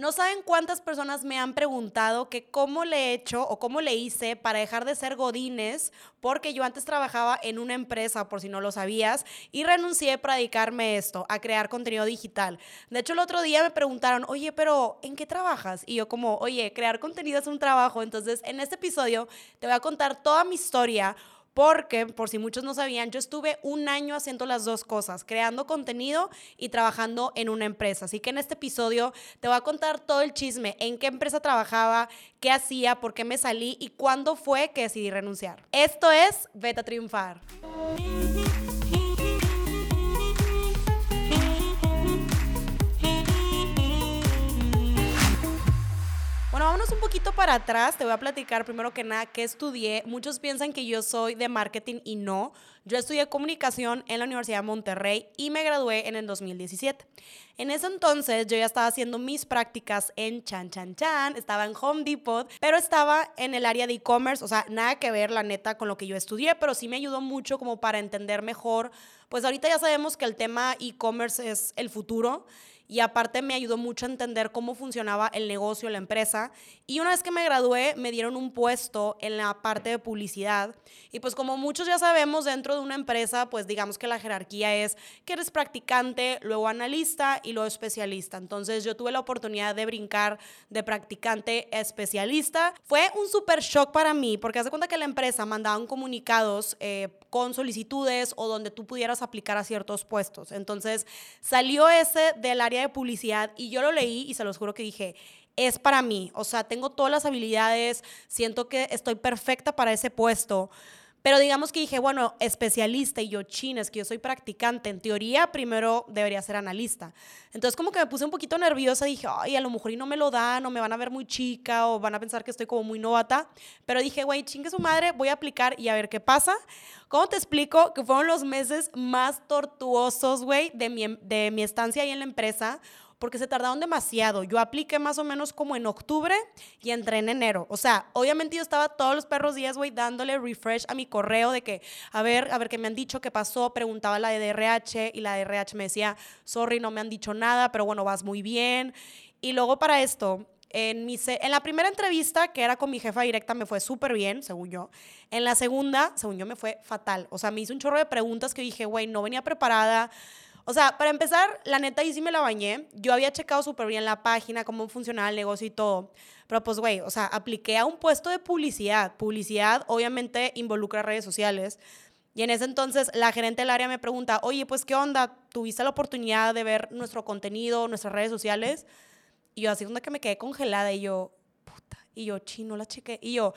No saben cuántas personas me han preguntado que cómo le he hecho o cómo le hice para dejar de ser godines, porque yo antes trabajaba en una empresa, por si no lo sabías, y renuncié para dedicarme a esto, a crear contenido digital. De hecho, el otro día me preguntaron, oye, pero ¿en qué trabajas? Y yo como, oye, crear contenido es un trabajo. Entonces, en este episodio te voy a contar toda mi historia porque, por si muchos no sabían, yo estuve un año haciendo las dos cosas, creando contenido y trabajando en una empresa. Así que en este episodio te voy a contar todo el chisme, en qué empresa trabajaba, qué hacía, por qué me salí y cuándo fue que decidí renunciar. Esto es Beta Triunfar. Bueno, vámonos un poquito para atrás. Te voy a platicar primero que nada qué estudié. Muchos piensan que yo soy de marketing y no. Yo estudié comunicación en la Universidad de Monterrey y me gradué en el 2017. En ese entonces yo ya estaba haciendo mis prácticas en Chan Chan Chan, estaba en Home Depot, pero estaba en el área de e-commerce, o sea, nada que ver la neta con lo que yo estudié, pero sí me ayudó mucho como para entender mejor. Pues ahorita ya sabemos que el tema e-commerce es el futuro y aparte me ayudó mucho a entender cómo funcionaba el negocio, la empresa. Y una vez que me gradué, me dieron un puesto en la parte de publicidad. Y pues como muchos ya sabemos, dentro de una empresa, pues digamos que la jerarquía es que eres practicante, luego analista y luego especialista. Entonces yo tuve la oportunidad de brincar de practicante especialista. Fue un súper shock para mí, porque hace cuenta que la empresa mandaban comunicados eh, con solicitudes o donde tú pudieras aplicar a ciertos puestos. Entonces salió ese del área de publicidad y yo lo leí y se los juro que dije, es para mí, o sea, tengo todas las habilidades, siento que estoy perfecta para ese puesto. Pero digamos que dije, bueno, especialista y yo chines, que yo soy practicante, en teoría primero debería ser analista. Entonces como que me puse un poquito nerviosa, dije, ay, a lo mejor y no me lo dan, o me van a ver muy chica, o van a pensar que estoy como muy novata. Pero dije, güey, chingue su madre, voy a aplicar y a ver qué pasa. ¿Cómo te explico? Que fueron los meses más tortuosos, güey, de mi, de mi estancia ahí en la empresa porque se tardaron demasiado. Yo apliqué más o menos como en octubre y entré en enero. O sea, obviamente yo estaba todos los perros días, güey, dándole refresh a mi correo de que, a ver, a ver qué me han dicho, qué pasó. Preguntaba la de DRH y la de DRH me decía, sorry, no me han dicho nada, pero bueno, vas muy bien. Y luego para esto, en, mi en la primera entrevista, que era con mi jefa directa, me fue súper bien, según yo. En la segunda, según yo, me fue fatal. O sea, me hizo un chorro de preguntas que dije, güey, no venía preparada. O sea, para empezar, la neta, ahí sí me la bañé. Yo había checado súper bien la página, cómo funcionaba el negocio y todo. Pero pues, güey, o sea, apliqué a un puesto de publicidad. Publicidad, obviamente, involucra redes sociales. Y en ese entonces, la gerente del área me pregunta, oye, pues, ¿qué onda? ¿Tuviste la oportunidad de ver nuestro contenido, nuestras redes sociales? Y yo así, onda que me quedé congelada. Y yo, puta. Y yo, chino, la chequé. Y yo,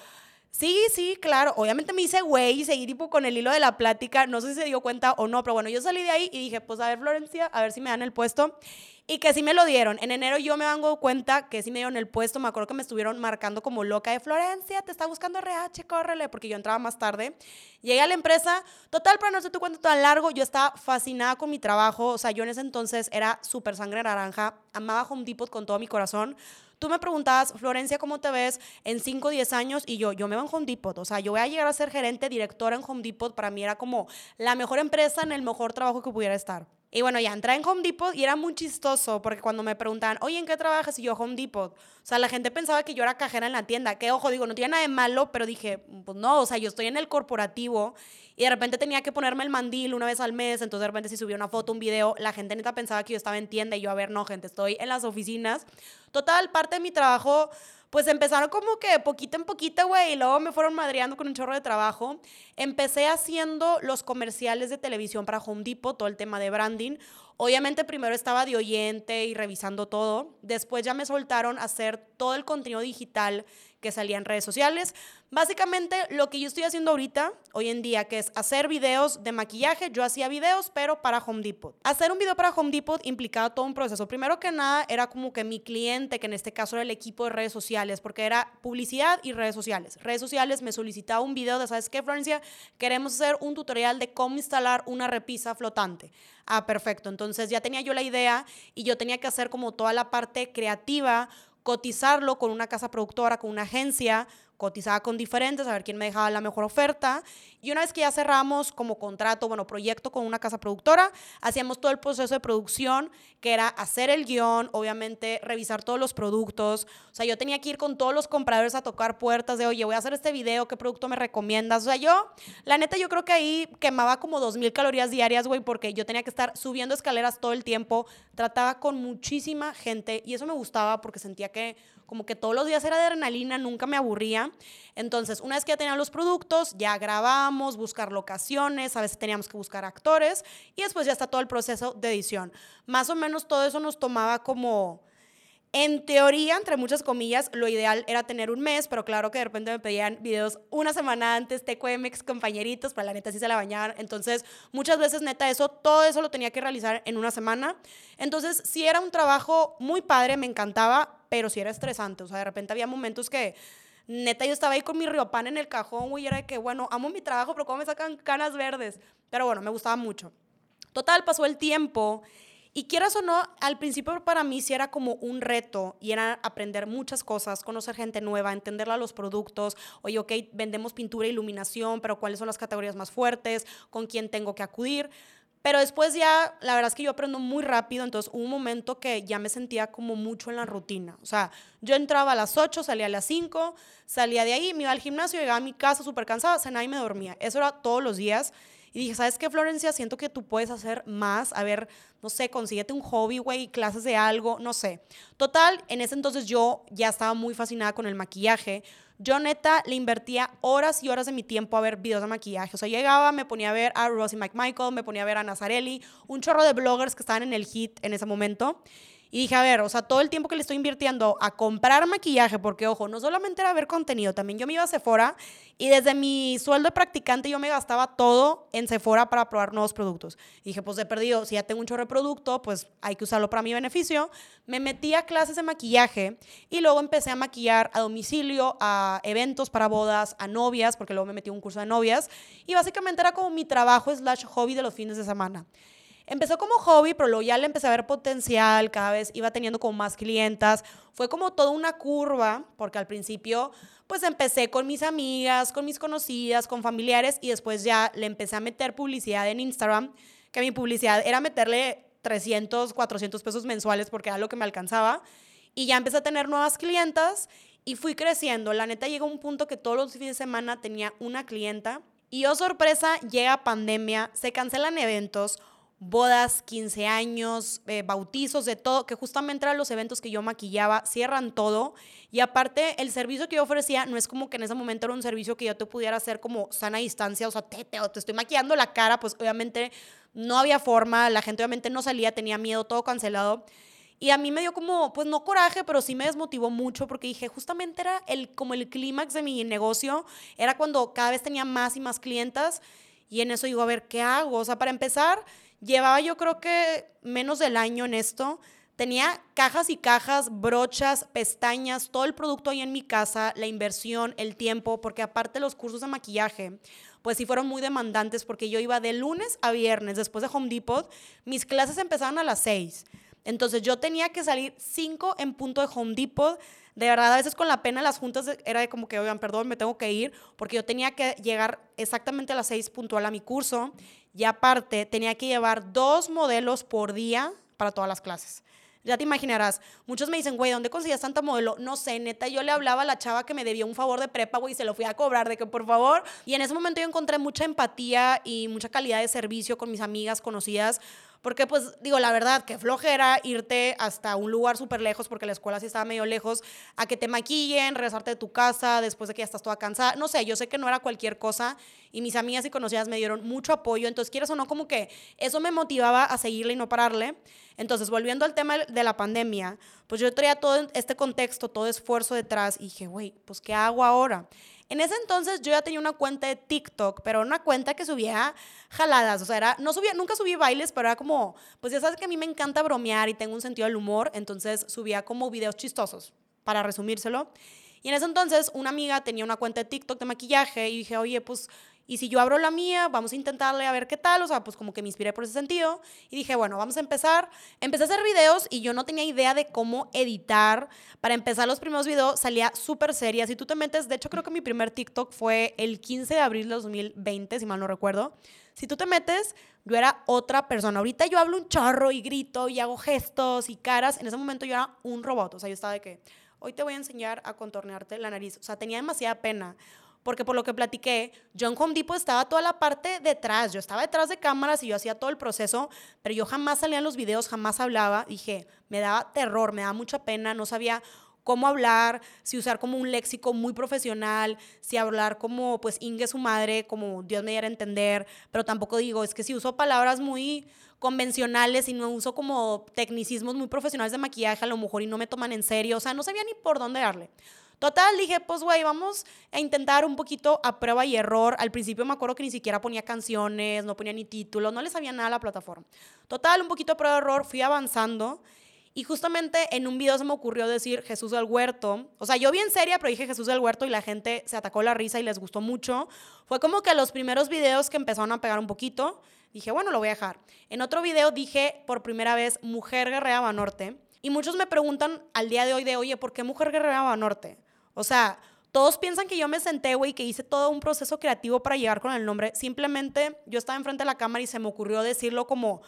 Sí, sí, claro. Obviamente me hice güey y seguí tipo con el hilo de la plática. No sé si se dio cuenta o no, pero bueno, yo salí de ahí y dije, pues a ver, Florencia, a ver si me dan el puesto. Y que sí me lo dieron. En enero yo me dando cuenta que sí me dieron el puesto. Me acuerdo que me estuvieron marcando como loca de Florencia, te está buscando RH, córrele, porque yo entraba más tarde. Llegué a la empresa, total, para no sé tu cuento tan largo, yo estaba fascinada con mi trabajo. O sea, yo en ese entonces era súper sangre naranja, amaba Home Depot con todo mi corazón. Tú me preguntabas, Florencia, ¿cómo te ves en 5 o 10 años? Y yo, yo me voy en Home Depot. O sea, yo voy a llegar a ser gerente, directora en Home Depot. Para mí era como la mejor empresa en el mejor trabajo que pudiera estar. Y bueno, ya entré en Home Depot y era muy chistoso porque cuando me preguntaban, oye, ¿en qué trabajas? Y yo, Home Depot. O sea, la gente pensaba que yo era cajera en la tienda. Que ojo, digo, no tiene nada de malo, pero dije, pues no, o sea, yo estoy en el corporativo y de repente tenía que ponerme el mandil una vez al mes. Entonces, de repente, si subía una foto, un video, la gente neta pensaba que yo estaba en tienda y yo, a ver, no, gente, estoy en las oficinas. Total, parte de mi trabajo pues empezaron como que poquito en poquito, güey, y luego me fueron madreando con un chorro de trabajo. Empecé haciendo los comerciales de televisión para Home Depot, todo el tema de branding. Obviamente primero estaba de oyente y revisando todo. Después ya me soltaron a hacer todo el contenido digital que salía en redes sociales. Básicamente lo que yo estoy haciendo ahorita, hoy en día, que es hacer videos de maquillaje, yo hacía videos, pero para Home Depot. Hacer un video para Home Depot implicaba todo un proceso. Primero que nada, era como que mi cliente, que en este caso era el equipo de redes sociales, porque era publicidad y redes sociales. Redes sociales me solicitaba un video de, ¿sabes qué, Florencia? Queremos hacer un tutorial de cómo instalar una repisa flotante. Ah, perfecto. Entonces ya tenía yo la idea y yo tenía que hacer como toda la parte creativa cotizarlo con una casa productora, con una agencia, cotizaba con diferentes, a ver quién me dejaba la mejor oferta. Y una vez que ya cerramos como contrato, bueno, proyecto con una casa productora, hacíamos todo el proceso de producción, que era hacer el guion, obviamente revisar todos los productos. O sea, yo tenía que ir con todos los compradores a tocar puertas de, oye, voy a hacer este video, ¿qué producto me recomiendas? O sea, yo, la neta, yo creo que ahí quemaba como 2.000 calorías diarias, güey, porque yo tenía que estar subiendo escaleras todo el tiempo, trataba con muchísima gente y eso me gustaba porque sentía que como que todos los días era adrenalina, nunca me aburría. Entonces, una vez que ya tenía los productos, ya grabamos, buscar locaciones, a veces teníamos que buscar actores y después ya está todo el proceso de edición. Más o menos todo eso nos tomaba como en teoría, entre muchas comillas, lo ideal era tener un mes, pero claro que de repente me pedían videos una semana antes, TQMX, compañeritos, para la neta sí se la bañaban. Entonces, muchas veces, neta, eso, todo eso lo tenía que realizar en una semana. Entonces, sí era un trabajo muy padre, me encantaba, pero sí era estresante. O sea, de repente había momentos que, neta, yo estaba ahí con mi riopan en el cajón, güey, era de que, bueno, amo mi trabajo, pero ¿cómo me sacan canas verdes? Pero bueno, me gustaba mucho. Total, pasó el tiempo y quieras o no, al principio para mí sí era como un reto y era aprender muchas cosas, conocer gente nueva, entenderla los productos. Oye, ok, vendemos pintura e iluminación, pero ¿cuáles son las categorías más fuertes? ¿Con quién tengo que acudir? Pero después ya, la verdad es que yo aprendo muy rápido, entonces hubo un momento que ya me sentía como mucho en la rutina. O sea, yo entraba a las 8, salía a las 5, salía de ahí, me iba al gimnasio, llegaba a mi casa súper cansada, cenaba y me dormía. Eso era todos los días. Y dije, ¿sabes qué, Florencia? Siento que tú puedes hacer más. A ver, no sé, consíguete un hobby, güey, clases de algo, no sé. Total, en ese entonces yo ya estaba muy fascinada con el maquillaje. Yo neta le invertía horas y horas de mi tiempo a ver videos de maquillaje. O sea, llegaba, me ponía a ver a Rosie McMichael, me ponía a ver a Nazarelli, un chorro de bloggers que estaban en el hit en ese momento. Y dije, a ver, o sea, todo el tiempo que le estoy invirtiendo a comprar maquillaje, porque ojo, no solamente era ver contenido, también yo me iba a Sephora y desde mi sueldo de practicante yo me gastaba todo en Sephora para probar nuevos productos. Y dije, pues he perdido, si ya tengo un chorro de producto, pues hay que usarlo para mi beneficio. Me metí a clases de maquillaje y luego empecé a maquillar a domicilio, a eventos para bodas, a novias, porque luego me metí a un curso de novias. Y básicamente era como mi trabajo slash hobby de los fines de semana. Empezó como hobby, pero luego ya le empecé a ver potencial, cada vez iba teniendo como más clientas. Fue como toda una curva, porque al principio pues empecé con mis amigas, con mis conocidas, con familiares y después ya le empecé a meter publicidad en Instagram, que mi publicidad era meterle 300, 400 pesos mensuales porque era lo que me alcanzaba. Y ya empecé a tener nuevas clientas y fui creciendo. La neta llegó un punto que todos los fines de semana tenía una clienta. Y oh sorpresa, llega pandemia, se cancelan eventos, bodas, 15 años, eh, bautizos, de todo, que justamente eran los eventos que yo maquillaba, cierran todo. Y aparte, el servicio que yo ofrecía no es como que en ese momento era un servicio que yo te pudiera hacer como sana distancia, o sea, te, te, te estoy maquillando la cara, pues obviamente no había forma, la gente obviamente no salía, tenía miedo, todo cancelado. Y a mí me dio como, pues no coraje, pero sí me desmotivó mucho porque dije, justamente era el, como el clímax de mi negocio, era cuando cada vez tenía más y más clientas y en eso digo, a ver, ¿qué hago? O sea, para empezar, Llevaba yo creo que menos del año en esto. Tenía cajas y cajas, brochas, pestañas, todo el producto ahí en mi casa, la inversión, el tiempo, porque aparte los cursos de maquillaje, pues sí fueron muy demandantes porque yo iba de lunes a viernes después de Home Depot, mis clases empezaban a las 6. Entonces yo tenía que salir 5 en punto de Home Depot. De verdad, a veces con la pena las juntas era como que, oigan, perdón, me tengo que ir, porque yo tenía que llegar exactamente a las 6 puntual a mi curso y aparte, tenía que llevar dos modelos por día para todas las clases. Ya te imaginarás, muchos me dicen, güey, ¿dónde consigues tanta modelo? No sé, neta, yo le hablaba a la chava que me debía un favor de prepa, güey, y se lo fui a cobrar, de que por favor. Y en ese momento yo encontré mucha empatía y mucha calidad de servicio con mis amigas conocidas, porque pues digo, la verdad, que flojera irte hasta un lugar súper lejos, porque la escuela sí estaba medio lejos, a que te maquillen, regresarte de tu casa después de que ya estás toda cansada. No sé, yo sé que no era cualquier cosa y mis amigas y conocidas me dieron mucho apoyo, entonces quieres o no, como que eso me motivaba a seguirle y no pararle. Entonces, volviendo al tema de la pandemia, pues yo traía todo este contexto, todo esfuerzo detrás y dije, güey, pues ¿qué hago ahora? En ese entonces yo ya tenía una cuenta de TikTok, pero una cuenta que subía jaladas, o sea, no subía, nunca subí bailes, pero era como, pues ya sabes que a mí me encanta bromear y tengo un sentido del humor, entonces subía como videos chistosos, para resumírselo. Y en ese entonces una amiga tenía una cuenta de TikTok de maquillaje y dije, oye, pues y si yo abro la mía, vamos a intentarle a ver qué tal, o sea, pues como que me inspiré por ese sentido y dije, bueno, vamos a empezar. Empecé a hacer videos y yo no tenía idea de cómo editar. Para empezar los primeros videos salía súper seria. Si tú te metes, de hecho creo que mi primer TikTok fue el 15 de abril de 2020, si mal no recuerdo. Si tú te metes, yo era otra persona. Ahorita yo hablo un chorro y grito y hago gestos y caras. En ese momento yo era un robot, o sea, yo estaba de que, hoy te voy a enseñar a contornearte la nariz. O sea, tenía demasiada pena porque por lo que platiqué, yo en Home Depot estaba toda la parte detrás, yo estaba detrás de cámaras y yo hacía todo el proceso, pero yo jamás salía en los videos, jamás hablaba, dije, me daba terror, me daba mucha pena, no sabía cómo hablar, si usar como un léxico muy profesional, si hablar como pues Inge su madre, como Dios me diera a entender, pero tampoco digo, es que si uso palabras muy convencionales y no uso como tecnicismos muy profesionales de maquillaje a lo mejor y no me toman en serio, o sea, no sabía ni por dónde darle. Total, dije, pues, güey, vamos a intentar un poquito a prueba y error. Al principio me acuerdo que ni siquiera ponía canciones, no ponía ni títulos, no le sabía nada a la plataforma. Total, un poquito a prueba y error, fui avanzando. Y justamente en un video se me ocurrió decir Jesús del Huerto. O sea, yo bien seria, pero dije Jesús del Huerto y la gente se atacó la risa y les gustó mucho. Fue como que los primeros videos que empezaron a pegar un poquito. Dije, bueno, lo voy a dejar. En otro video dije por primera vez Mujer Guerrera Banorte. Y muchos me preguntan al día de hoy de, oye, ¿por qué Mujer Guerrera Banorte? O sea, todos piensan que yo me senté, güey, que hice todo un proceso creativo para llegar con el nombre. Simplemente yo estaba enfrente de la cámara y se me ocurrió decirlo como,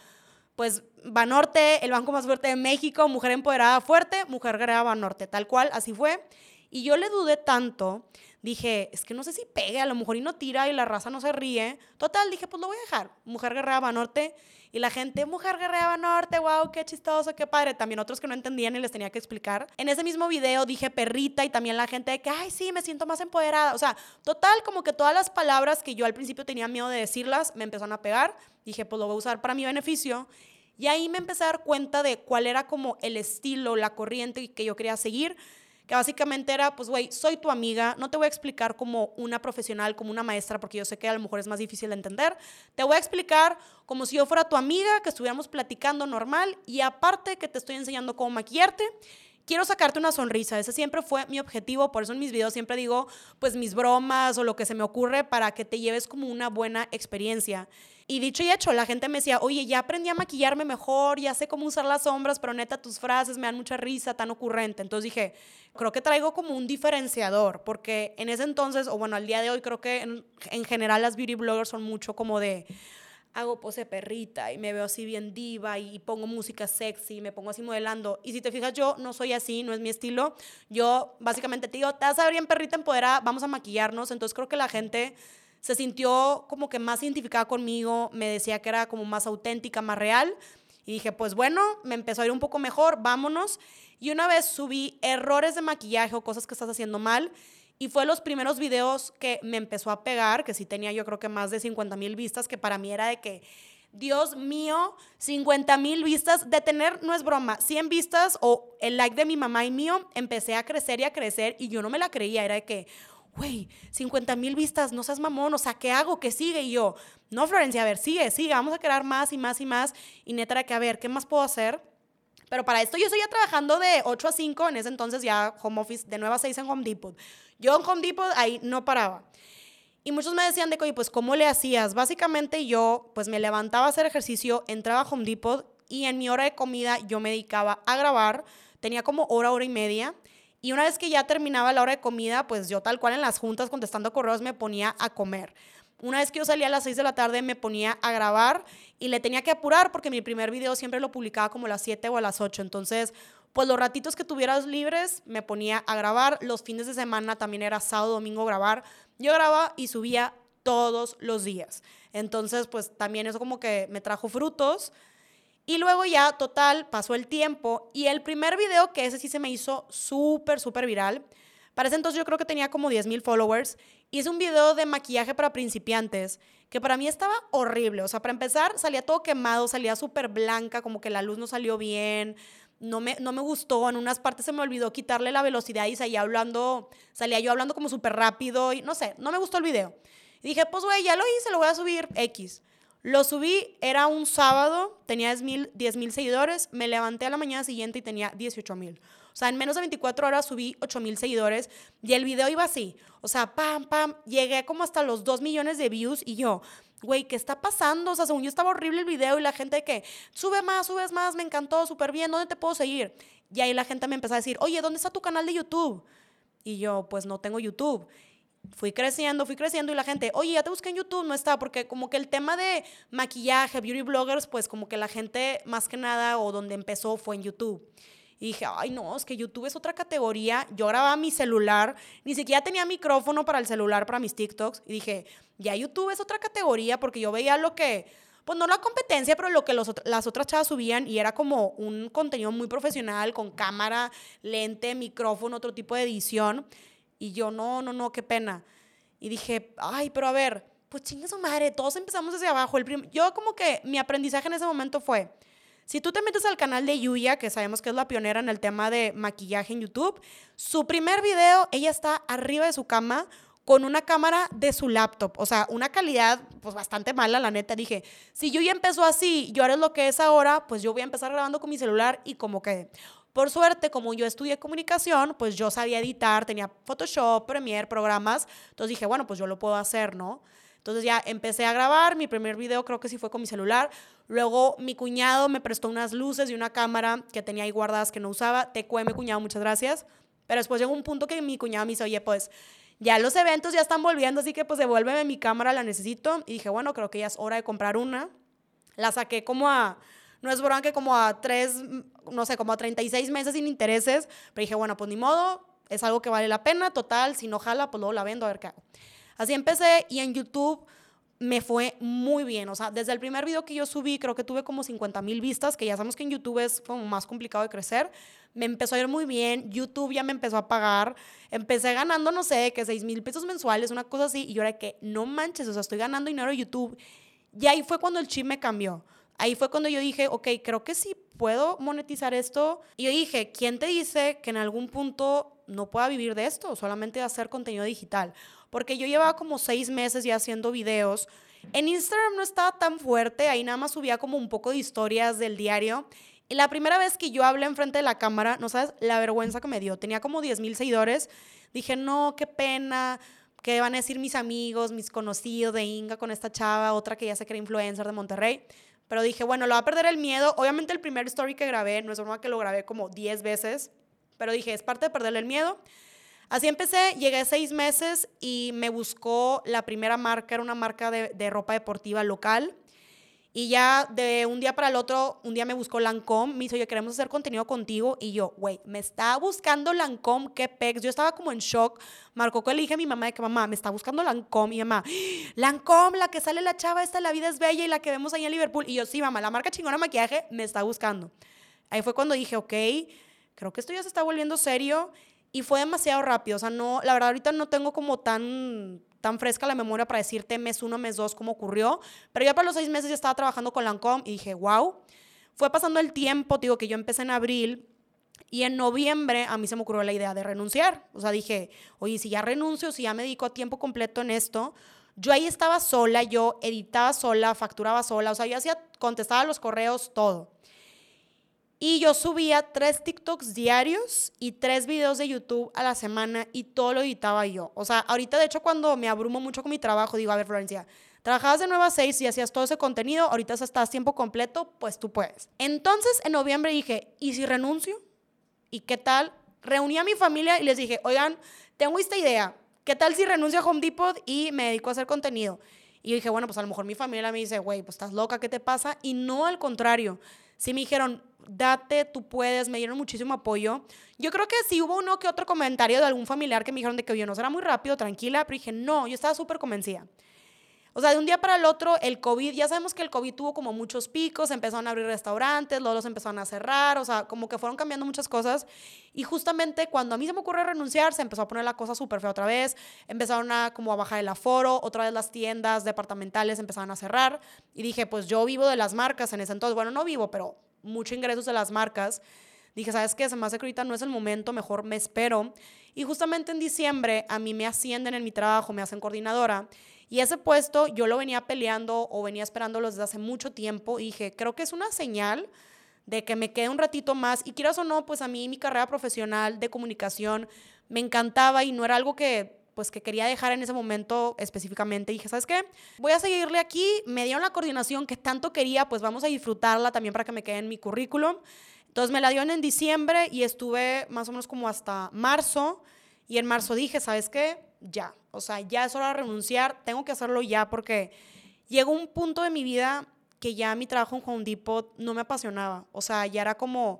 pues, Banorte, el banco más fuerte de México, mujer empoderada fuerte, mujer guerrera Banorte, tal cual, así fue. Y yo le dudé tanto, dije, es que no sé si pegue, a lo mejor y no tira y la raza no se ríe. Total, dije, pues lo voy a dejar, mujer guerrera Banorte. Y la gente, mujer guerrera norte, wow, qué chistoso, qué padre. También otros que no entendían y les tenía que explicar. En ese mismo video dije perrita y también la gente de que, ay, sí, me siento más empoderada. O sea, total, como que todas las palabras que yo al principio tenía miedo de decirlas, me empezaron a pegar. Dije, pues lo voy a usar para mi beneficio. Y ahí me empecé a dar cuenta de cuál era como el estilo, la corriente que yo quería seguir que básicamente era, pues, güey, soy tu amiga, no te voy a explicar como una profesional, como una maestra, porque yo sé que a lo mejor es más difícil de entender, te voy a explicar como si yo fuera tu amiga, que estuviéramos platicando normal y aparte que te estoy enseñando cómo maquillarte quiero sacarte una sonrisa. Ese siempre fue mi objetivo. Por eso en mis videos siempre digo, pues mis bromas o lo que se me ocurre para que te lleves como una buena experiencia. Y dicho y hecho, la gente me decía, oye, ya aprendí a maquillarme mejor, ya sé cómo usar las sombras, pero neta, tus frases me dan mucha risa, tan ocurrente. Entonces dije, creo que traigo como un diferenciador, porque en ese entonces, o bueno, al día de hoy, creo que en, en general las beauty bloggers son mucho como de hago pose perrita y me veo así bien diva y pongo música sexy, me pongo así modelando. Y si te fijas, yo no soy así, no es mi estilo. Yo básicamente te digo, te vas a ver bien perrita empoderada, vamos a maquillarnos. Entonces creo que la gente se sintió como que más identificada conmigo, me decía que era como más auténtica, más real. Y dije, pues bueno, me empezó a ir un poco mejor, vámonos. Y una vez subí errores de maquillaje o cosas que estás haciendo mal y fue los primeros videos que me empezó a pegar, que sí tenía yo creo que más de 50 mil vistas, que para mí era de que, Dios mío, 50 mil vistas, de tener, no es broma, 100 vistas o el like de mi mamá y mío, empecé a crecer y a crecer y yo no me la creía, era de que, güey, 50 mil vistas, no seas mamón, o sea, ¿qué hago? ¿Qué sigue? Y yo, no, Florencia, a ver, sigue, sigue, vamos a crear más y más y más. Y neta era que, a ver, ¿qué más puedo hacer? Pero para esto yo seguía trabajando de 8 a 5, en ese entonces ya home office, de 9 a 6 en Home Depot. Yo en Home Depot ahí no paraba. Y muchos me decían de que, pues, ¿cómo le hacías? Básicamente yo, pues, me levantaba a hacer ejercicio, entraba a Home Depot y en mi hora de comida yo me dedicaba a grabar. Tenía como hora, hora y media. Y una vez que ya terminaba la hora de comida, pues yo tal cual en las juntas contestando correos me ponía a comer. Una vez que yo salía a las 6 de la tarde me ponía a grabar y le tenía que apurar porque mi primer video siempre lo publicaba como a las 7 o a las 8. Entonces, pues los ratitos que tuvieras libres me ponía a grabar. Los fines de semana también era sábado, domingo grabar. Yo grababa y subía todos los días. Entonces, pues también eso como que me trajo frutos. Y luego ya, total, pasó el tiempo y el primer video, que ese sí se me hizo súper, súper viral, para ese entonces yo creo que tenía como 10 mil followers. Hice un video de maquillaje para principiantes que para mí estaba horrible. O sea, para empezar, salía todo quemado, salía súper blanca, como que la luz no salió bien. No me, no me gustó, en unas partes se me olvidó quitarle la velocidad y salía hablando, salía yo hablando como súper rápido y no sé, no me gustó el video. Y dije, pues güey, ya lo hice, lo voy a subir X. Lo subí, era un sábado, tenía 10 mil seguidores, me levanté a la mañana siguiente y tenía 18 mil. O sea, en menos de 24 horas subí 8 mil seguidores y el video iba así. O sea, pam, pam, llegué como hasta los 2 millones de views y yo, güey, ¿qué está pasando? O sea, según yo estaba horrible el video y la gente que, sube más, subes más, me encantó, súper bien, ¿dónde te puedo seguir? Y ahí la gente me empezó a decir, oye, ¿dónde está tu canal de YouTube? Y yo, pues no tengo YouTube fui creciendo, fui creciendo y la gente, oye, ya te busqué en YouTube, no está, porque como que el tema de maquillaje, beauty bloggers, pues como que la gente más que nada o donde empezó fue en YouTube. Y dije, ay, no, es que YouTube es otra categoría. Yo grababa mi celular, ni siquiera tenía micrófono para el celular, para mis TikToks. Y dije, ya YouTube es otra categoría porque yo veía lo que, pues no la competencia, pero lo que las otras chavas subían y era como un contenido muy profesional, con cámara, lente, micrófono, otro tipo de edición. Y yo, no, no, no, qué pena. Y dije, ay, pero a ver, pues chinga su madre, todos empezamos desde abajo. El yo como que mi aprendizaje en ese momento fue, si tú te metes al canal de Yuya, que sabemos que es la pionera en el tema de maquillaje en YouTube, su primer video, ella está arriba de su cama con una cámara de su laptop, o sea, una calidad pues bastante mala, la neta. Dije, si Yuya empezó así, yo haré lo que es ahora, pues yo voy a empezar grabando con mi celular y como que por suerte, como yo estudié comunicación, pues yo sabía editar, tenía Photoshop, Premiere, programas. Entonces dije, bueno, pues yo lo puedo hacer, ¿no? Entonces ya empecé a grabar, mi primer video creo que sí fue con mi celular. Luego mi cuñado me prestó unas luces y una cámara que tenía ahí guardadas que no usaba. Te mi cuñado, muchas gracias. Pero después llegó un punto que mi cuñado me dice, oye, pues ya los eventos ya están volviendo, así que pues devuélveme mi cámara, la necesito. Y dije, bueno, creo que ya es hora de comprar una. La saqué como a no es broma que como a tres, no sé, como a 36 meses sin intereses, pero dije, bueno, pues ni modo, es algo que vale la pena, total, si no jala, pues luego la vendo a ver qué hago. Así empecé y en YouTube me fue muy bien. O sea, desde el primer video que yo subí, creo que tuve como 50 mil vistas, que ya sabemos que en YouTube es como más complicado de crecer. Me empezó a ir muy bien. YouTube ya me empezó a pagar. Empecé ganando, no sé, que 6 mil pesos mensuales, una cosa así. Y yo era que, no manches, o sea, estoy ganando dinero de YouTube. Y ahí fue cuando el chip me cambió. Ahí fue cuando yo dije, ok, creo que sí puedo monetizar esto. Y yo dije, ¿quién te dice que en algún punto no pueda vivir de esto? Solamente de hacer contenido digital. Porque yo llevaba como seis meses ya haciendo videos. En Instagram no estaba tan fuerte, ahí nada más subía como un poco de historias del diario. Y la primera vez que yo hablé enfrente de la cámara, no sabes la vergüenza que me dio. Tenía como 10 mil seguidores. Dije, no, qué pena. ¿Qué van a decir mis amigos, mis conocidos de Inga con esta chava, otra que ya se cree influencer de Monterrey? Pero dije, bueno, lo va a perder el miedo. Obviamente el primer story que grabé, no es normal que lo grabé como 10 veces, pero dije, es parte de perderle el miedo. Así empecé, llegué seis meses y me buscó la primera marca, era una marca de, de ropa deportiva local. Y ya de un día para el otro, un día me buscó Lancome, me dice, oye, queremos hacer contenido contigo. Y yo, güey, me está buscando Lancome, qué pex. Yo estaba como en shock. Marcó que le dije a mi mamá de que, mamá, me está buscando Lancome. Y mamá, Lancome, la que sale la chava esta, La vida es bella y la que vemos ahí en Liverpool. Y yo, sí, mamá, la marca chingona maquillaje me está buscando. Ahí fue cuando dije, ok, creo que esto ya se está volviendo serio. Y fue demasiado rápido. O sea, no, la verdad, ahorita no tengo como tan tan fresca la memoria para decirte mes uno, mes dos cómo ocurrió, pero ya para los seis meses ya estaba trabajando con Lancome y dije, wow, fue pasando el tiempo, digo que yo empecé en abril y en noviembre a mí se me ocurrió la idea de renunciar. O sea, dije, oye, si ya renuncio, si ya me dedico a tiempo completo en esto, yo ahí estaba sola, yo editaba sola, facturaba sola, o sea, yo hacía, contestaba los correos, todo. Y yo subía tres TikToks diarios y tres videos de YouTube a la semana y todo lo editaba yo. O sea, ahorita de hecho cuando me abrumo mucho con mi trabajo, digo, a ver Florencia, trabajabas de 9 a 6 y hacías todo ese contenido, ahorita estás tiempo completo, pues tú puedes. Entonces en noviembre dije, ¿y si renuncio? ¿Y qué tal? Reuní a mi familia y les dije, oigan, tengo esta idea, ¿qué tal si renuncio a Home Depot y me dedico a hacer contenido? Y yo dije, bueno, pues a lo mejor mi familia me dice, güey, pues estás loca, ¿qué te pasa? Y no al contrario, sí me dijeron, date, tú puedes, me dieron muchísimo apoyo. Yo creo que sí hubo uno que otro comentario de algún familiar que me dijeron de que, oye, no será muy rápido, tranquila, pero dije, no, yo estaba súper convencida. O sea, de un día para el otro, el COVID, ya sabemos que el COVID tuvo como muchos picos, empezaron a abrir restaurantes, luego los empezaron a cerrar, o sea, como que fueron cambiando muchas cosas. Y justamente cuando a mí se me ocurre renunciar, se empezó a poner la cosa súper fea otra vez, empezaron a como a bajar el aforo, otra vez las tiendas departamentales empezaron a cerrar. Y dije, pues yo vivo de las marcas en ese entonces, bueno, no vivo, pero mucho ingresos de las marcas. Dije, ¿sabes qué? Se me hace que ahorita no es el momento, mejor me espero. Y justamente en diciembre a mí me ascienden en mi trabajo, me hacen coordinadora. Y ese puesto yo lo venía peleando o venía esperándolo desde hace mucho tiempo. Y dije, creo que es una señal de que me quede un ratito más. Y quieras o no, pues a mí mi carrera profesional de comunicación me encantaba y no era algo que pues que quería dejar en ese momento específicamente. Dije, ¿sabes qué? Voy a seguirle aquí, me dieron la coordinación que tanto quería, pues vamos a disfrutarla también para que me quede en mi currículum. Entonces me la dieron en diciembre y estuve más o menos como hasta marzo. Y en marzo dije, ¿sabes qué? Ya. O sea, ya es hora de renunciar, tengo que hacerlo ya porque llegó un punto de mi vida que ya mi trabajo en Home Depot no me apasionaba. O sea, ya era como,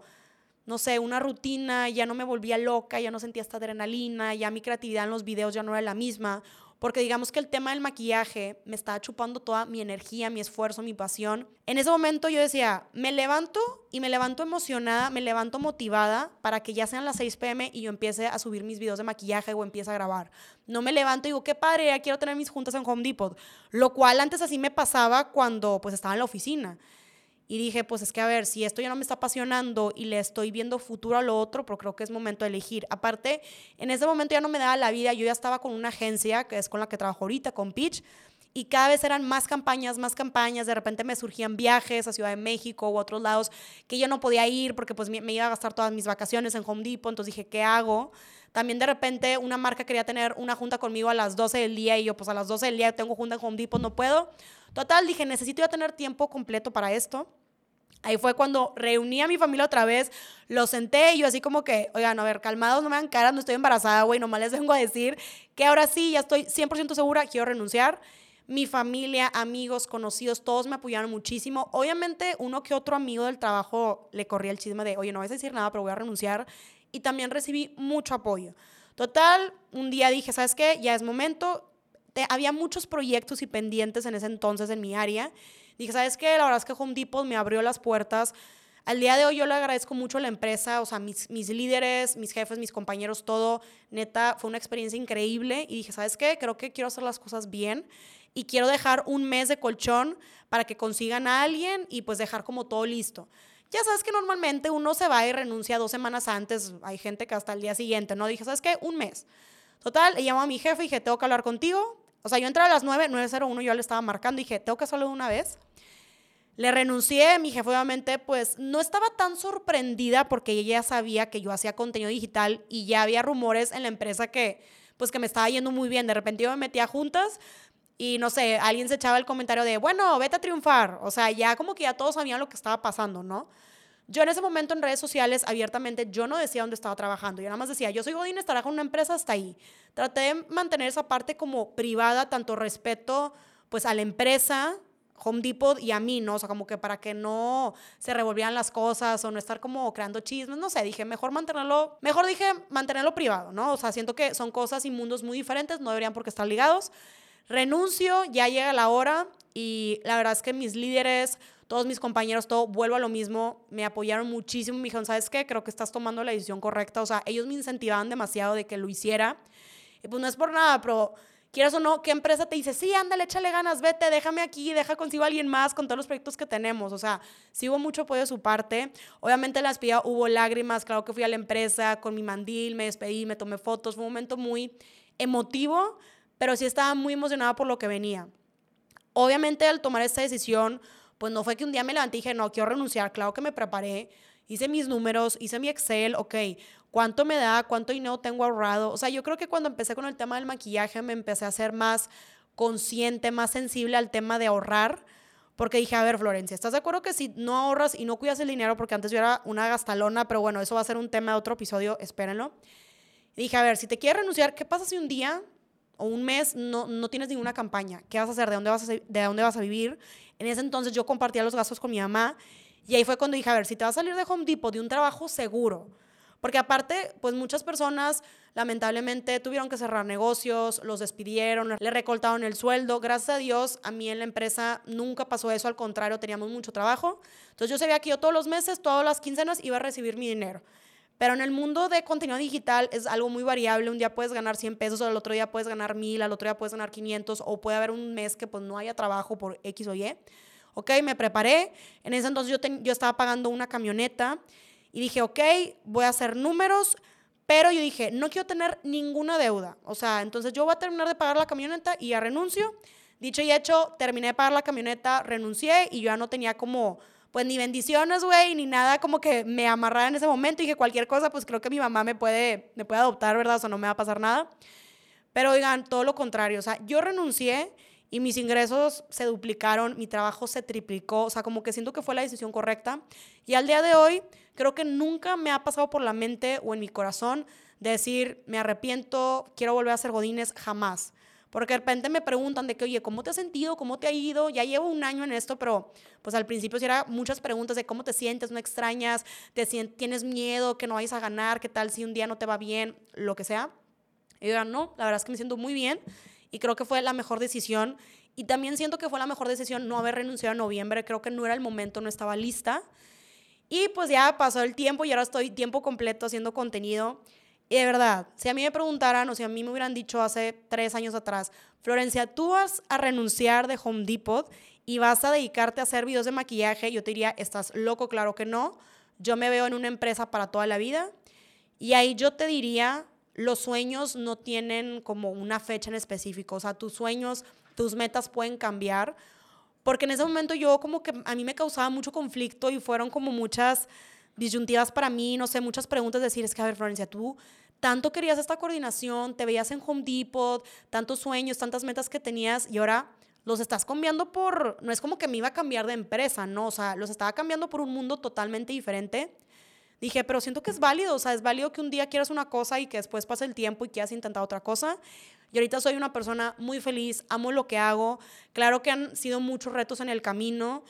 no sé, una rutina, ya no me volvía loca, ya no sentía esta adrenalina, ya mi creatividad en los videos ya no era la misma porque digamos que el tema del maquillaje me estaba chupando toda mi energía, mi esfuerzo, mi pasión. En ese momento yo decía, me levanto y me levanto emocionada, me levanto motivada para que ya sean las 6 pm y yo empiece a subir mis videos de maquillaje o empiece a grabar. No me levanto y digo, qué padre, quiero tener mis juntas en Home Depot. Lo cual antes así me pasaba cuando pues estaba en la oficina. Y dije, pues es que a ver, si esto ya no me está apasionando y le estoy viendo futuro a lo otro, pero creo que es momento de elegir. Aparte, en ese momento ya no me daba la vida, yo ya estaba con una agencia, que es con la que trabajo ahorita, con Pitch, y cada vez eran más campañas, más campañas, de repente me surgían viajes a Ciudad de México u otros lados que yo no podía ir porque pues me, iba a gastar todas mis vacaciones en Home Depot, entonces dije, ¿qué hago? También de repente una marca quería tener una junta conmigo a las 12 del día y yo pues a las 12 del día tengo junta en Home Depot, no puedo. Total, dije, necesito ya tener tiempo completo para esto. Ahí fue cuando reuní a mi familia otra vez, lo senté y yo así como que, oigan, a ver, calmados, no me dan caras, no estoy embarazada, güey, nomás les vengo a decir que ahora sí, ya estoy 100% segura, quiero renunciar. Mi familia, amigos, conocidos, todos me apoyaron muchísimo. Obviamente, uno que otro amigo del trabajo le corría el chisme de, oye, no vas a decir nada, pero voy a renunciar. Y también recibí mucho apoyo. Total, un día dije, ¿sabes qué? Ya es momento. había muchos proyectos y pendientes en ese entonces en mi área Dije, ¿sabes qué? La verdad es que Home Depot me abrió las puertas. Al día de hoy yo le agradezco mucho a la empresa, o sea, mis, mis líderes, mis jefes, mis compañeros, todo. Neta, fue una experiencia increíble. Y dije, ¿sabes qué? Creo que quiero hacer las cosas bien y quiero dejar un mes de colchón para que consigan a alguien y pues dejar como todo listo. Ya sabes que normalmente uno se va y renuncia dos semanas antes, hay gente que hasta el día siguiente, ¿no? Dije, ¿sabes qué? Un mes. Total, le llamo a mi jefe y dije, tengo que hablar contigo, o sea, yo entré a las 9, 9.01, yo le estaba marcando dije, tengo que hacerlo de una vez. Le renuncié, mi jefe obviamente pues no estaba tan sorprendida porque ella ya sabía que yo hacía contenido digital y ya había rumores en la empresa que pues que me estaba yendo muy bien. De repente yo me metía juntas y no sé, alguien se echaba el comentario de, bueno, vete a triunfar. O sea, ya como que ya todos sabían lo que estaba pasando, ¿no? Yo en ese momento en redes sociales abiertamente yo no decía dónde estaba trabajando, yo nada más decía, yo soy Godín, estará con una empresa hasta ahí. Traté de mantener esa parte como privada, tanto respeto pues a la empresa, Home Depot y a mí, ¿no? O sea, como que para que no se revolvieran las cosas o no estar como creando chismes, no sé, dije, mejor mantenerlo, mejor dije mantenerlo privado, ¿no? O sea, siento que son cosas y mundos muy diferentes, no deberían porque estar ligados. Renuncio, ya llega la hora y la verdad es que mis líderes, todos mis compañeros, todo, vuelvo a lo mismo, me apoyaron muchísimo, me dijeron, ¿sabes qué? Creo que estás tomando la decisión correcta, o sea, ellos me incentivaban demasiado de que lo hiciera. Y pues no es por nada, pero quieras o no, ¿qué empresa te dice, sí, ándale, échale ganas, vete, déjame aquí, deja consigo a alguien más con todos los proyectos que tenemos? O sea, sí hubo mucho apoyo de su parte. Obviamente las las hubo lágrimas, claro que fui a la empresa con mi mandil, me despedí, me tomé fotos, fue un momento muy emotivo, pero sí estaba muy emocionada por lo que venía. Obviamente al tomar esta decisión, pues no fue que un día me levanté y dije, no, quiero renunciar, claro que me preparé, hice mis números, hice mi Excel, ok, ¿cuánto me da? ¿Cuánto dinero tengo ahorrado? O sea, yo creo que cuando empecé con el tema del maquillaje me empecé a ser más consciente, más sensible al tema de ahorrar, porque dije, a ver, Florencia, ¿estás de acuerdo que si no ahorras y no cuidas el dinero, porque antes yo era una gastalona, pero bueno, eso va a ser un tema de otro episodio, espérenlo. Dije, a ver, si te quieres renunciar, ¿qué pasa si un día o un mes no, no tienes ninguna campaña? ¿Qué vas a hacer? ¿De dónde vas a, ¿De dónde vas a vivir? En ese entonces yo compartía los gastos con mi mamá y ahí fue cuando dije, a ver, si te vas a salir de Home Depot de un trabajo seguro, porque aparte, pues muchas personas lamentablemente tuvieron que cerrar negocios, los despidieron, le recortaron el sueldo. Gracias a Dios, a mí en la empresa nunca pasó eso, al contrario, teníamos mucho trabajo. Entonces yo sabía que yo todos los meses, todas las quincenas iba a recibir mi dinero. Pero en el mundo de contenido digital es algo muy variable. Un día puedes ganar 100 pesos, al otro día puedes ganar 1000, al otro día puedes ganar 500, o puede haber un mes que pues no haya trabajo por X o Y. Ok, me preparé. En ese entonces yo, yo estaba pagando una camioneta y dije, ok, voy a hacer números, pero yo dije, no quiero tener ninguna deuda. O sea, entonces yo voy a terminar de pagar la camioneta y ya renuncio. Dicho y hecho, terminé de pagar la camioneta, renuncié y yo ya no tenía como pues ni bendiciones, güey, ni nada como que me amarrara en ese momento y que cualquier cosa, pues creo que mi mamá me puede, me puede adoptar, ¿verdad? O sea, no me va a pasar nada. Pero oigan, todo lo contrario, o sea, yo renuncié y mis ingresos se duplicaron, mi trabajo se triplicó, o sea, como que siento que fue la decisión correcta. Y al día de hoy, creo que nunca me ha pasado por la mente o en mi corazón decir, me arrepiento, quiero volver a ser godines, jamás. Porque de repente me preguntan de que, oye, ¿cómo te has sentido? ¿Cómo te ha ido? Ya llevo un año en esto, pero pues al principio sí era muchas preguntas de cómo te sientes, no extrañas, te tienes miedo, que no vayas a ganar, qué tal si un día no te va bien, lo que sea. Y yo no, la verdad es que me siento muy bien y creo que fue la mejor decisión. Y también siento que fue la mejor decisión no haber renunciado en noviembre, creo que no era el momento, no estaba lista. Y pues ya pasó el tiempo y ahora estoy tiempo completo haciendo contenido. Y de verdad, si a mí me preguntaran o si a mí me hubieran dicho hace tres años atrás, Florencia, tú vas a renunciar de Home Depot y vas a dedicarte a hacer videos de maquillaje, yo te diría, estás loco, claro que no. Yo me veo en una empresa para toda la vida. Y ahí yo te diría, los sueños no tienen como una fecha en específico. O sea, tus sueños, tus metas pueden cambiar. Porque en ese momento yo como que a mí me causaba mucho conflicto y fueron como muchas disyuntivas para mí, no sé, muchas preguntas, decir, es que, a ver, Florencia, tú tanto querías esta coordinación, te veías en Home Depot, tantos sueños, tantas metas que tenías y ahora los estás cambiando por, no es como que me iba a cambiar de empresa, no, o sea, los estaba cambiando por un mundo totalmente diferente. Dije, pero siento que es válido, o sea, es válido que un día quieras una cosa y que después pase el tiempo y quieras intentar otra cosa. Y ahorita soy una persona muy feliz, amo lo que hago. Claro que han sido muchos retos en el camino.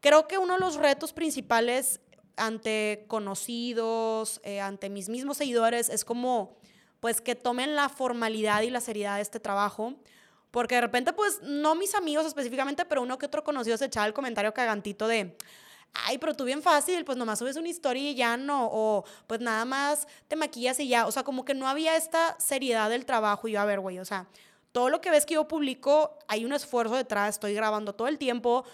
Creo que uno de los retos principales ante conocidos, eh, ante mis mismos seguidores, es como, pues, que tomen la formalidad y la seriedad de este trabajo. Porque de repente, pues, no mis amigos específicamente, pero uno que otro conocido se echaba el comentario cagantito de, ay, pero tú bien fácil, pues nomás subes una historia y ya no, o pues nada más te maquillas y ya, o sea, como que no había esta seriedad del trabajo y yo, a ver, güey, o sea, todo lo que ves que yo publico, hay un esfuerzo detrás, estoy grabando todo el tiempo,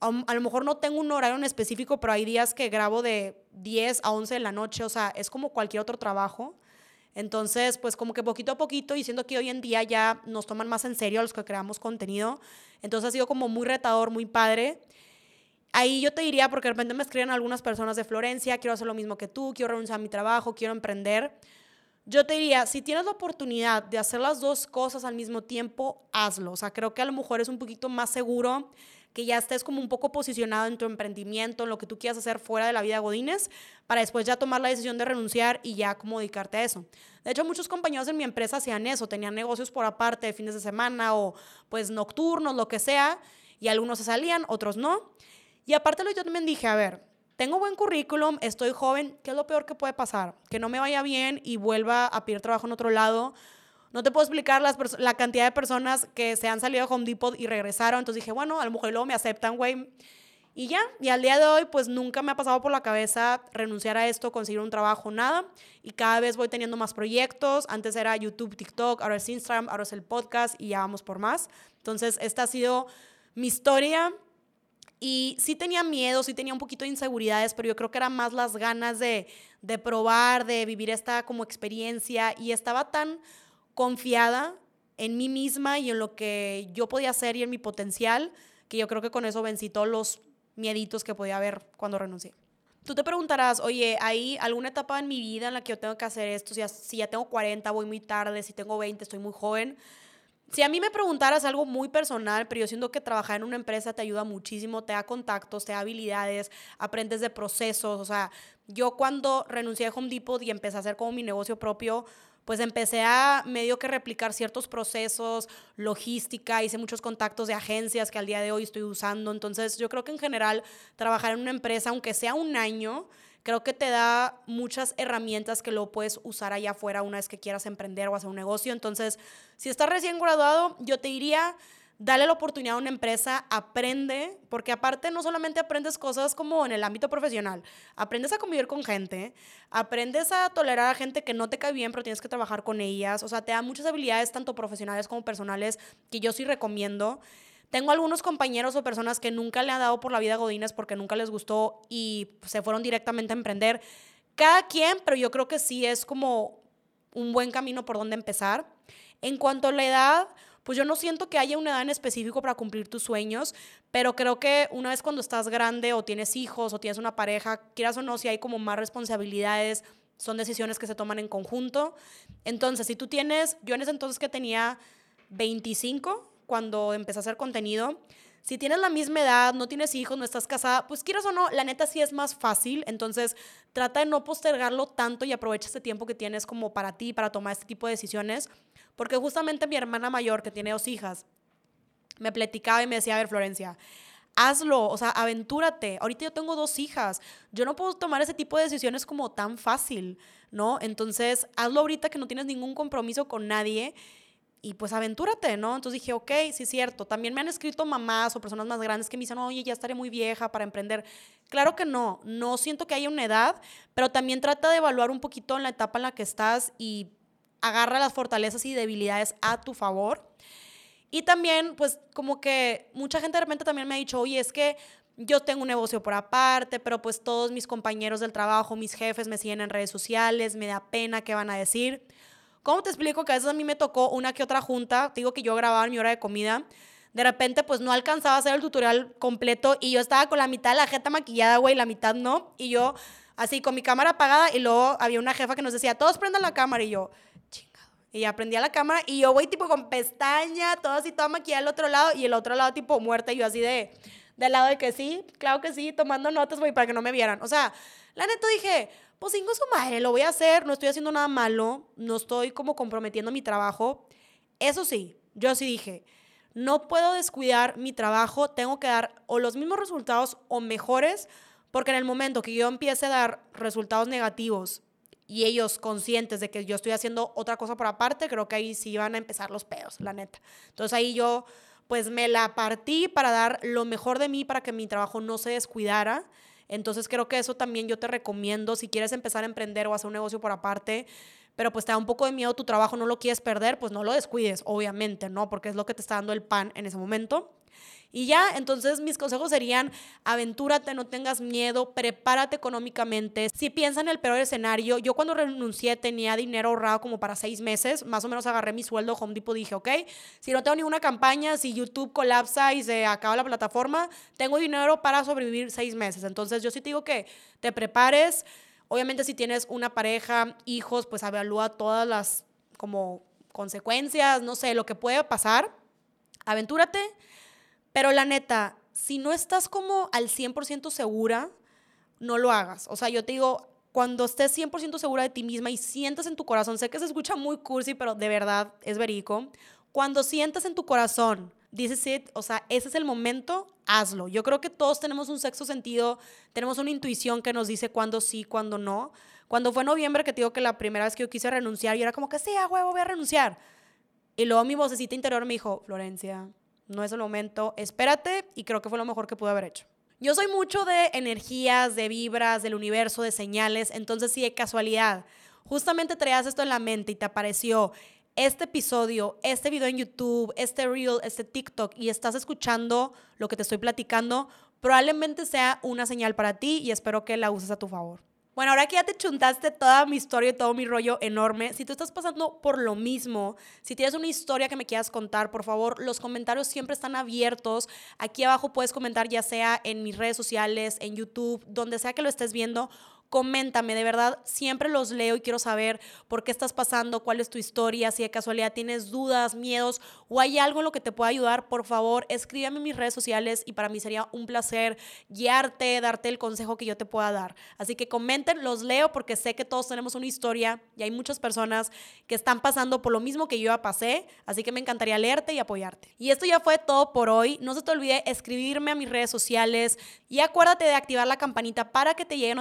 a lo mejor no tengo un horario en específico, pero hay días que grabo de 10 a 11 de la noche, o sea, es como cualquier otro trabajo. Entonces, pues como que poquito a poquito, y siento que hoy en día ya nos toman más en serio a los que creamos contenido, entonces ha sido como muy retador, muy padre. Ahí yo te diría, porque de repente me escriben algunas personas de Florencia, quiero hacer lo mismo que tú, quiero renunciar a mi trabajo, quiero emprender. Yo te diría, si tienes la oportunidad de hacer las dos cosas al mismo tiempo, hazlo. O sea, creo que a lo mejor es un poquito más seguro que ya estés como un poco posicionado en tu emprendimiento, en lo que tú quieras hacer fuera de la vida Godines, para después ya tomar la decisión de renunciar y ya como dedicarte a eso. De hecho, muchos compañeros en mi empresa hacían eso, tenían negocios por aparte de fines de semana o pues nocturnos, lo que sea, y algunos se salían, otros no. Y aparte yo también dije, a ver, tengo buen currículum, estoy joven, ¿qué es lo peor que puede pasar? Que no me vaya bien y vuelva a pedir trabajo en otro lado no te puedo explicar la cantidad de personas que se han salido de Home Depot y regresaron. Entonces dije, bueno, a lo mejor luego me aceptan, güey. Y ya, y al día de hoy, pues nunca me ha pasado por la cabeza renunciar a esto, conseguir un trabajo, nada. Y cada vez voy teniendo más proyectos. Antes era YouTube, TikTok, ahora es Instagram, ahora es el podcast y ya vamos por más. Entonces, esta ha sido mi historia. Y sí tenía miedo, sí tenía un poquito de inseguridades, pero yo creo que era más las ganas de, de probar, de vivir esta como experiencia. Y estaba tan confiada en mí misma y en lo que yo podía hacer y en mi potencial, que yo creo que con eso vencí todos los mieditos que podía haber cuando renuncié. Tú te preguntarás, oye, ¿hay alguna etapa en mi vida en la que yo tengo que hacer esto? Si ya, tengo 40, voy muy tarde, si tengo 20, estoy muy joven. Si a mí me preguntaras algo muy personal, pero yo siento que trabajar en una empresa te ayuda muchísimo, te da contactos, te da habilidades, aprendes de procesos. O sea, yo cuando renuncié a Home Depot y empecé a hacer como mi negocio propio, pues empecé a medio que replicar ciertos procesos, logística, hice muchos contactos de agencias que al día de hoy estoy usando. Entonces, yo creo que en general trabajar en una empresa, aunque sea un año, creo que te da muchas herramientas que lo puedes usar allá afuera una vez que quieras emprender o hacer un negocio. Entonces, si estás recién graduado, yo te diría dale la oportunidad a una empresa, aprende, porque aparte no solamente aprendes cosas como en el ámbito profesional, aprendes a convivir con gente, aprendes a tolerar a gente que no te cae bien, pero tienes que trabajar con ellas, o sea, te da muchas habilidades tanto profesionales como personales que yo sí recomiendo. Tengo algunos compañeros o personas que nunca le han dado por la vida a Godines porque nunca les gustó y se fueron directamente a emprender. Cada quien, pero yo creo que sí es como un buen camino por donde empezar. En cuanto a la edad, pues yo no siento que haya una edad en específico para cumplir tus sueños, pero creo que una vez cuando estás grande o tienes hijos o tienes una pareja, quieras o no, si hay como más responsabilidades, son decisiones que se toman en conjunto. Entonces, si tú tienes, yo en ese entonces que tenía 25, cuando empecé a hacer contenido, si tienes la misma edad, no tienes hijos, no estás casada, pues quieras o no, la neta sí es más fácil. Entonces, trata de no postergarlo tanto y aprovecha este tiempo que tienes como para ti, para tomar este tipo de decisiones. Porque justamente mi hermana mayor, que tiene dos hijas, me platicaba y me decía, a ver, Florencia, hazlo, o sea, aventúrate. Ahorita yo tengo dos hijas, yo no puedo tomar ese tipo de decisiones como tan fácil, ¿no? Entonces, hazlo ahorita que no tienes ningún compromiso con nadie y pues aventúrate, ¿no? Entonces dije, ok, sí es cierto. También me han escrito mamás o personas más grandes que me dicen, oye, ya estaré muy vieja para emprender. Claro que no, no siento que haya una edad, pero también trata de evaluar un poquito en la etapa en la que estás y agarra las fortalezas y debilidades a tu favor. Y también, pues como que mucha gente de repente también me ha dicho, oye, es que yo tengo un negocio por aparte, pero pues todos mis compañeros del trabajo, mis jefes me siguen en redes sociales, me da pena qué van a decir. ¿Cómo te explico que a veces a mí me tocó una que otra junta? digo que yo grababa mi hora de comida. De repente, pues no alcanzaba a hacer el tutorial completo y yo estaba con la mitad de la jeta maquillada, güey, la mitad no. Y yo así con mi cámara apagada y luego había una jefa que nos decía, todos prendan la cámara. Y yo. Y ya prendía la cámara y yo, güey, tipo con pestaña, todo así, toda maquillada al otro lado y el otro lado tipo muerta y yo así de, del lado de que sí, claro que sí, tomando notas, güey, para que no me vieran. O sea, la neta dije, pues su madre, lo voy a hacer, no estoy haciendo nada malo, no estoy como comprometiendo mi trabajo. Eso sí, yo sí dije, no puedo descuidar mi trabajo, tengo que dar o los mismos resultados o mejores, porque en el momento que yo empiece a dar resultados negativos y ellos conscientes de que yo estoy haciendo otra cosa por aparte, creo que ahí sí van a empezar los pedos, la neta. Entonces ahí yo pues me la partí para dar lo mejor de mí para que mi trabajo no se descuidara entonces creo que eso también yo te recomiendo si quieres empezar a emprender o hacer un negocio por aparte, pero pues te da un poco de miedo tu trabajo, no lo quieres perder, pues no lo descuides, obviamente, ¿no? Porque es lo que te está dando el pan en ese momento. Y ya, entonces mis consejos serían, aventúrate, no tengas miedo, prepárate económicamente. Si piensa en el peor escenario, yo cuando renuncié tenía dinero ahorrado como para seis meses, más o menos agarré mi sueldo Home Depot, dije, ok, si no tengo ninguna campaña, si YouTube colapsa y se acaba la plataforma, tengo dinero para sobrevivir seis meses. Entonces yo sí te digo que te prepares. Obviamente si tienes una pareja, hijos, pues evalúa todas las como consecuencias, no sé, lo que puede pasar. Aventúrate pero la neta, si no estás como al 100% segura, no lo hagas. O sea, yo te digo, cuando estés 100% segura de ti misma y sientas en tu corazón, sé que se escucha muy cursi, pero de verdad es verídico. Cuando sientas en tu corazón, dices it, o sea, ese es el momento, hazlo. Yo creo que todos tenemos un sexto sentido, tenemos una intuición que nos dice cuándo sí, cuándo no. Cuando fue noviembre, que te digo que la primera vez que yo quise renunciar, y era como que sí, a huevo, voy a renunciar. Y luego mi vocecita interior me dijo, Florencia, no es el momento, espérate y creo que fue lo mejor que pude haber hecho. Yo soy mucho de energías, de vibras, del universo, de señales, entonces si de casualidad justamente traías esto en la mente y te apareció este episodio, este video en YouTube, este reel, este TikTok y estás escuchando lo que te estoy platicando, probablemente sea una señal para ti y espero que la uses a tu favor. Bueno, ahora que ya te chuntaste toda mi historia y todo mi rollo enorme, si tú estás pasando por lo mismo, si tienes una historia que me quieras contar, por favor, los comentarios siempre están abiertos. Aquí abajo puedes comentar ya sea en mis redes sociales, en YouTube, donde sea que lo estés viendo coméntame, de verdad, siempre los leo y quiero saber por qué estás pasando, cuál es tu historia, si de casualidad tienes dudas, miedos o hay algo en lo que te pueda ayudar, por favor, escríbeme en mis redes sociales y para mí sería un placer guiarte, darte el consejo que yo te pueda dar. Así que comenten, los leo porque sé que todos tenemos una historia y hay muchas personas que están pasando por lo mismo que yo ya pasé, así que me encantaría leerte y apoyarte. Y esto ya fue todo por hoy. No se te olvide escribirme a mis redes sociales y acuérdate de activar la campanita para que te llegue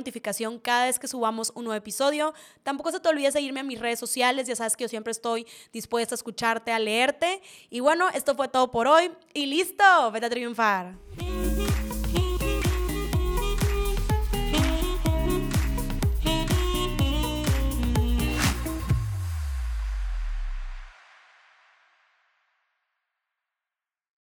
cada vez que subamos un nuevo episodio. Tampoco se te olvide seguirme en mis redes sociales, ya sabes que yo siempre estoy dispuesta a escucharte, a leerte. Y bueno, esto fue todo por hoy y listo, vete a triunfar.